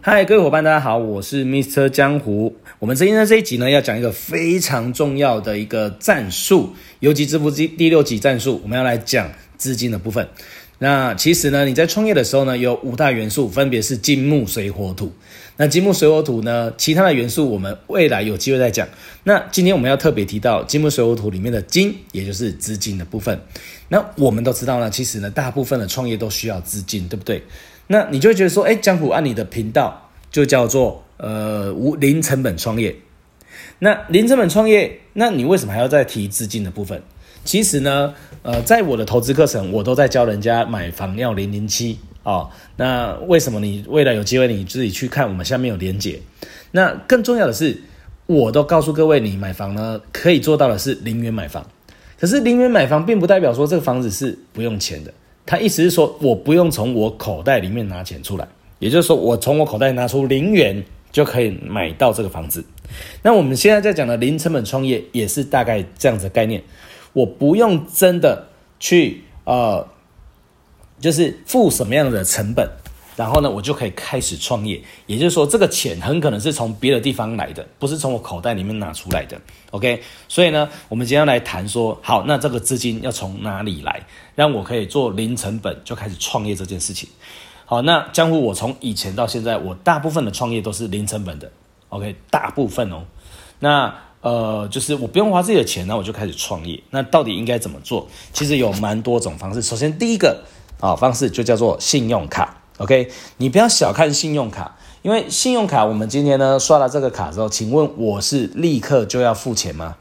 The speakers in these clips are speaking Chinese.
嗨，各位伙伴，大家好，我是 Mr. 江湖。我们今天的这一集呢，要讲一个非常重要的一个战术——游击致富第第六集战术。我们要来讲资金的部分。那其实呢，你在创业的时候呢，有五大元素，分别是金木水火土。那金木水火土呢，其他的元素我们未来有机会再讲。那今天我们要特别提到金木水火土里面的金，也就是资金的部分。那我们都知道呢，其实呢，大部分的创业都需要资金，对不对？那你就会觉得说，哎，江湖按你的频道就叫做呃无零成本创业。那零成本创业，那你为什么还要再提资金的部分？其实呢，呃，在我的投资课程，我都在教人家买房要零零七啊。那为什么你未来有机会你自己去看，我们下面有连结。那更重要的是，我都告诉各位，你买房呢可以做到的是零元买房。可是零元买房并不代表说这个房子是不用钱的。他意思是说，我不用从我口袋里面拿钱出来，也就是说，我从我口袋拿出零元就可以买到这个房子。那我们现在在讲的零成本创业也是大概这样子的概念，我不用真的去呃，就是付什么样的成本。然后呢，我就可以开始创业。也就是说，这个钱很可能是从别的地方来的，不是从我口袋里面拿出来的。OK，所以呢，我们今天来谈说，好，那这个资金要从哪里来，让我可以做零成本就开始创业这件事情。好，那江湖我从以前到现在，我大部分的创业都是零成本的。OK，大部分哦。那呃，就是我不用花自己的钱，那我就开始创业。那到底应该怎么做？其实有蛮多种方式。首先，第一个啊方式就叫做信用卡。OK，你不要小看信用卡，因为信用卡，我们今天呢刷了这个卡之后，请问我是立刻就要付钱吗？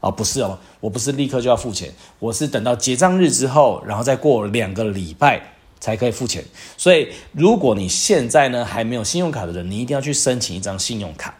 哦，不是哦，我不是立刻就要付钱，我是等到结账日之后，然后再过两个礼拜才可以付钱。所以，如果你现在呢还没有信用卡的人，你一定要去申请一张信用卡，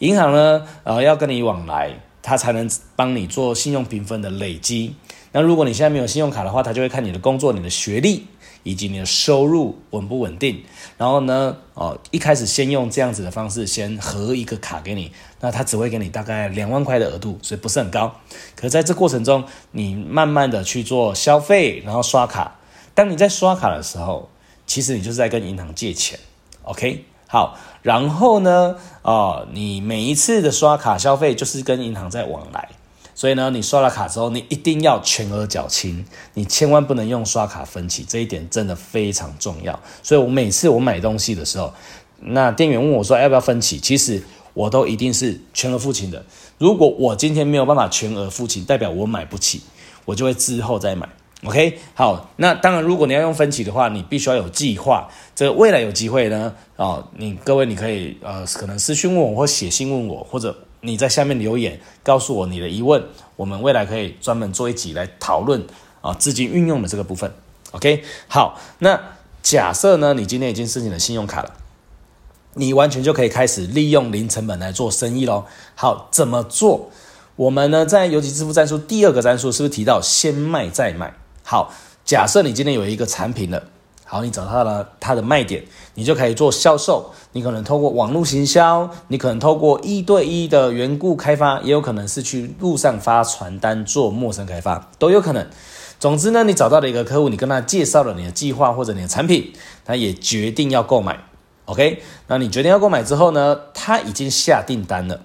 银行呢呃要跟你往来，他才能帮你做信用评分的累积。那如果你现在没有信用卡的话，他就会看你的工作、你的学历。以及你的收入稳不稳定？然后呢，哦，一开始先用这样子的方式先核一个卡给你，那他只会给你大概两万块的额度，所以不是很高。可在这过程中，你慢慢的去做消费，然后刷卡。当你在刷卡的时候，其实你就是在跟银行借钱。OK，好，然后呢，哦，你每一次的刷卡消费就是跟银行在往来。所以呢，你刷了卡之后，你一定要全额缴清，你千万不能用刷卡分期，这一点真的非常重要。所以我每次我买东西的时候，那店员问我说要不要分期，其实我都一定是全额付清的。如果我今天没有办法全额付清，代表我买不起，我就会之后再买。OK，好，那当然如果你要用分期的话，你必须要有计划。这个未来有机会呢，哦，你各位你可以呃可能私讯问我或写信问我或者。你在下面留言告诉我你的疑问，我们未来可以专门做一集来讨论啊资金运用的这个部分。OK，好，那假设呢，你今天已经申请了信用卡了，你完全就可以开始利用零成本来做生意喽。好，怎么做？我们呢在游击致富战术第二个战术是不是提到先卖再买？好，假设你今天有一个产品了。好，你找到了它的卖点，你就可以做销售。你可能透过网络行销，你可能透过一对一的缘故开发，也有可能是去路上发传单做陌生开发，都有可能。总之呢，你找到了一个客户，你跟他介绍了你的计划或者你的产品，他也决定要购买。OK，那你决定要购买之后呢，他已经下订单了。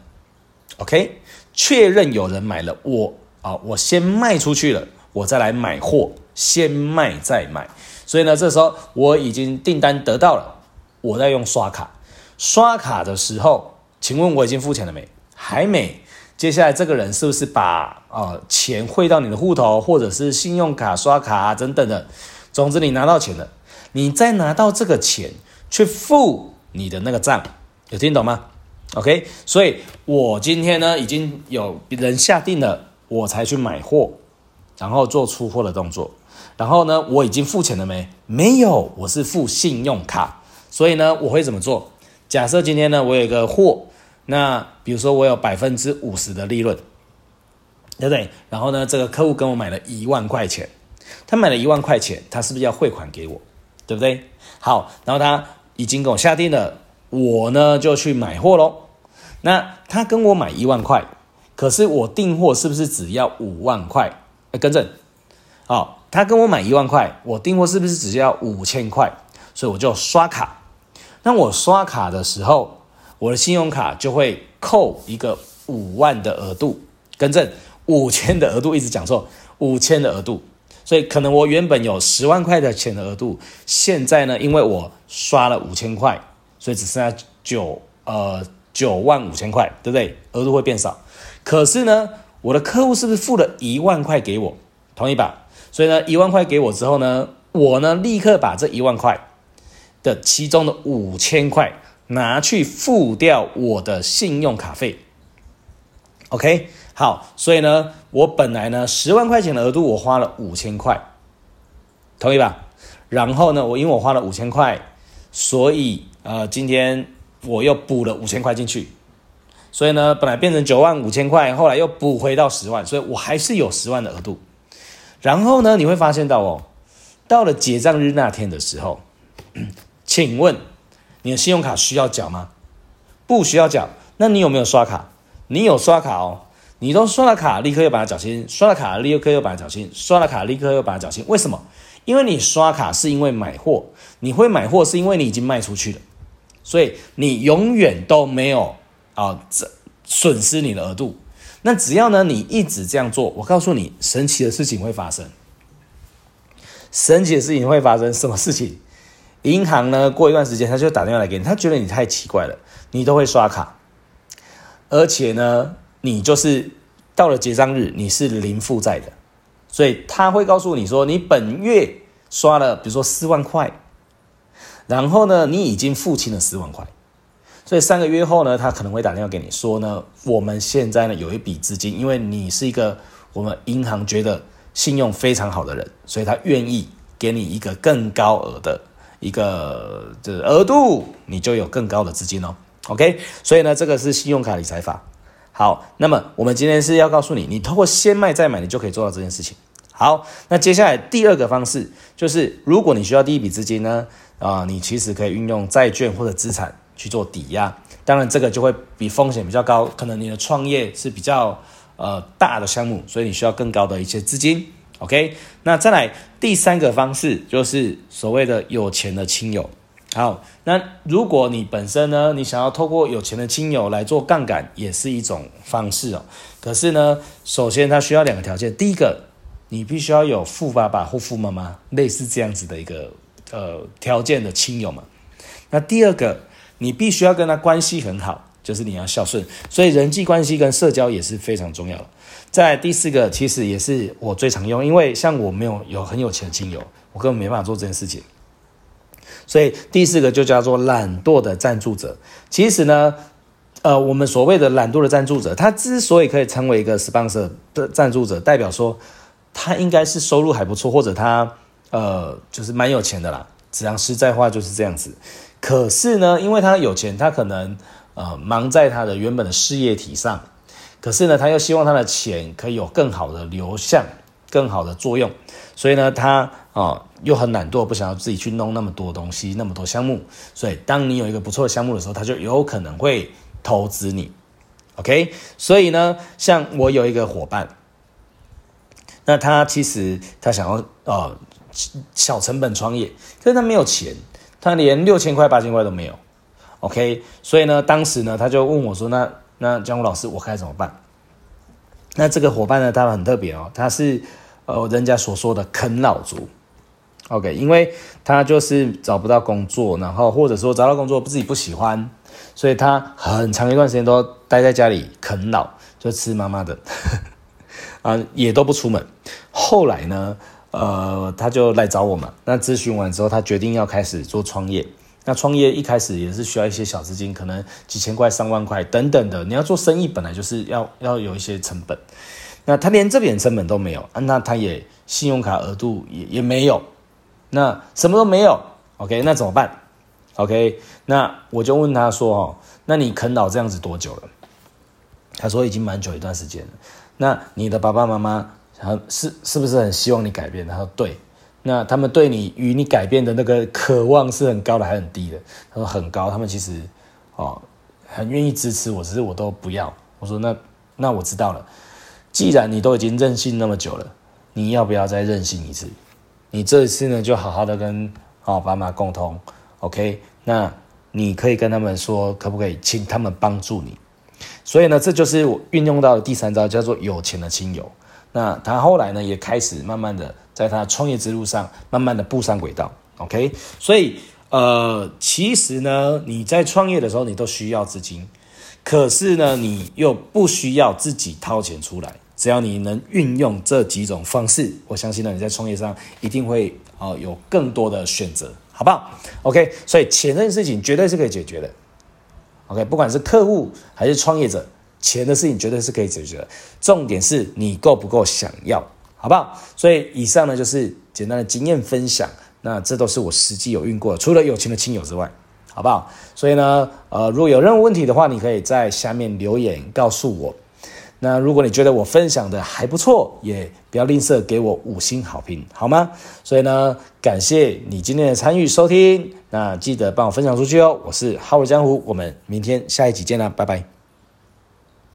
OK，确认有人买了，我啊，我先卖出去了，我再来买货，先卖再买。所以呢，这时候我已经订单得到了，我在用刷卡。刷卡的时候，请问我已经付钱了没？还没。接下来这个人是不是把、呃、钱汇到你的户头，或者是信用卡刷卡啊等等的？总之你拿到钱了，你再拿到这个钱去付你的那个账，有听懂吗？OK，所以我今天呢已经有人下定了，我才去买货，然后做出货的动作。然后呢，我已经付钱了没？没有，我是付信用卡。所以呢，我会怎么做？假设今天呢，我有一个货，那比如说我有百分之五十的利润，对不对？然后呢，这个客户跟我买了一万块钱，他买了一万块钱，他是不是要汇款给我？对不对？好，然后他已经跟我下定了，我呢就去买货喽。那他跟我买一万块，可是我订货是不是只要五万块？哎，更正，好。他跟我买一万块，我订货是不是只要五千块？所以我就刷卡，那我刷卡的时候，我的信用卡就会扣一个五万的额度，更正五千的额度，一直讲错，五千的额度。所以可能我原本有十万块的钱的额度，现在呢，因为我刷了五千块，所以只剩下九呃九万五千块，对不对？额度会变少。可是呢，我的客户是不是付了一万块给我？同意吧？所以呢，一万块给我之后呢，我呢立刻把这一万块的其中的五千块拿去付掉我的信用卡费。OK。好，所以呢，我本来呢十万块钱的额度，我花了五千块，同意吧？然后呢，我因为我花了五千块，所以呃，今天我又补了五千块进去，所以呢，本来变成九万五千块，后来又补回到十万，所以我还是有十万的额度。然后呢，你会发现到哦，到了结账日那天的时候，请问你的信用卡需要缴吗？不需要缴。那你有没有刷卡？你有刷卡哦。你都刷了卡，立刻又把它缴清；刷了卡，立刻又把它缴清；刷了卡，立刻又把它缴清。为什么？因为你刷卡是因为买货，你会买货是因为你已经卖出去了，所以你永远都没有啊这损失你的额度。那只要呢你一直这样做，我告诉你，神奇的事情会发生。神奇的事情会发生，什么事情？银行呢过一段时间他就打电话来给你，他觉得你太奇怪了，你都会刷卡，而且呢。你就是到了结账日，你是零负债的，所以他会告诉你说，你本月刷了，比如说四万块，然后呢，你已经付清了四万块，所以三个月后呢，他可能会打电话给你说呢，我们现在呢有一笔资金，因为你是一个我们银行觉得信用非常好的人，所以他愿意给你一个更高额的一个这额度，你就有更高的资金哦。OK，所以呢，这个是信用卡理财法。好，那么我们今天是要告诉你，你透过先卖再买，你就可以做到这件事情。好，那接下来第二个方式就是，如果你需要第一笔资金呢，啊、你其实可以运用债券或者资产去做抵押。当然，这个就会比风险比较高，可能你的创业是比较呃大的项目，所以你需要更高的一些资金。OK，那再来第三个方式就是所谓的有钱的亲友。好，那如果你本身呢，你想要透过有钱的亲友来做杠杆，也是一种方式哦。可是呢，首先它需要两个条件，第一个，你必须要有富爸爸或富妈妈，类似这样子的一个呃条件的亲友嘛。那第二个，你必须要跟他关系很好，就是你要孝顺，所以人际关系跟社交也是非常重要的。再第四个，其实也是我最常用，因为像我没有有很有钱的亲友，我根本没办法做这件事情。所以第四个就叫做懒惰的赞助者。其实呢，呃，我们所谓的懒惰的赞助者，他之所以可以成为一个 sponsor 的赞助者，代表说他应该是收入还不错，或者他呃就是蛮有钱的啦。讲实在话就是这样子。可是呢，因为他有钱，他可能呃忙在他的原本的事业体上，可是呢，他又希望他的钱可以有更好的流向。更好的作用，所以呢，他啊、又很懒惰，不想要自己去弄那么多东西，那么多项目。所以，当你有一个不错的项目的时候，他就有可能会投资你。OK，所以呢，像我有一个伙伴，那他其实他想要呃小成本创业，可是他没有钱，他连六千块、八千块都没有。OK，所以呢，当时呢，他就问我说：“那那江湖老师，我该怎么办？”那这个伙伴呢，他很特别哦，他是。呃，人家所说的啃老族，OK，因为他就是找不到工作，然后或者说找到工作自己不喜欢，所以他很长一段时间都待在家里啃老，就吃妈妈的，啊，也都不出门。后来呢，呃，他就来找我们，那咨询完之后，他决定要开始做创业。那创业一开始也是需要一些小资金，可能几千块、上万块等等的。你要做生意，本来就是要要有一些成本。那他连这点成本都没有，那他也信用卡额度也也没有，那什么都没有，OK，那怎么办？OK，那我就问他说：“哦，那你啃老这样子多久了？”他说：“已经蛮久一段时间了。”那你的爸爸妈妈然后是是不是很希望你改变？他说：“对。”那他们对你与你改变的那个渴望是很高的还很低的？他说：“很高。”他们其实哦很愿意支持我，只是我都不要。我说：“那那我知道了。”既然你都已经任性那么久了，你要不要再任性一次？你这一次呢，就好好的跟哦爸妈沟通，OK？那你可以跟他们说，可不可以请他们帮助你？所以呢，这就是我运用到的第三招，叫做有钱的亲友。那他后来呢，也开始慢慢的在他创业之路上，慢慢的步上轨道。OK，所以呃，其实呢，你在创业的时候，你都需要资金，可是呢，你又不需要自己掏钱出来。只要你能运用这几种方式，我相信呢，你在创业上一定会呃有更多的选择，好不好？OK，所以钱这件事情绝对是可以解决的。OK，不管是客户还是创业者，钱的事情绝对是可以解决的。重点是你够不够想要，好不好？所以以上呢就是简单的经验分享，那这都是我实际有运过，除了有钱的亲友之外，好不好？所以呢，呃，如果有任何问题的话，你可以在下面留言告诉我。那如果你觉得我分享的还不错，也不要吝啬给我五星好评，好吗？所以呢，感谢你今天的参与收听，那记得帮我分享出去哦。我是浩尔江湖，我们明天下一集见啦，拜拜。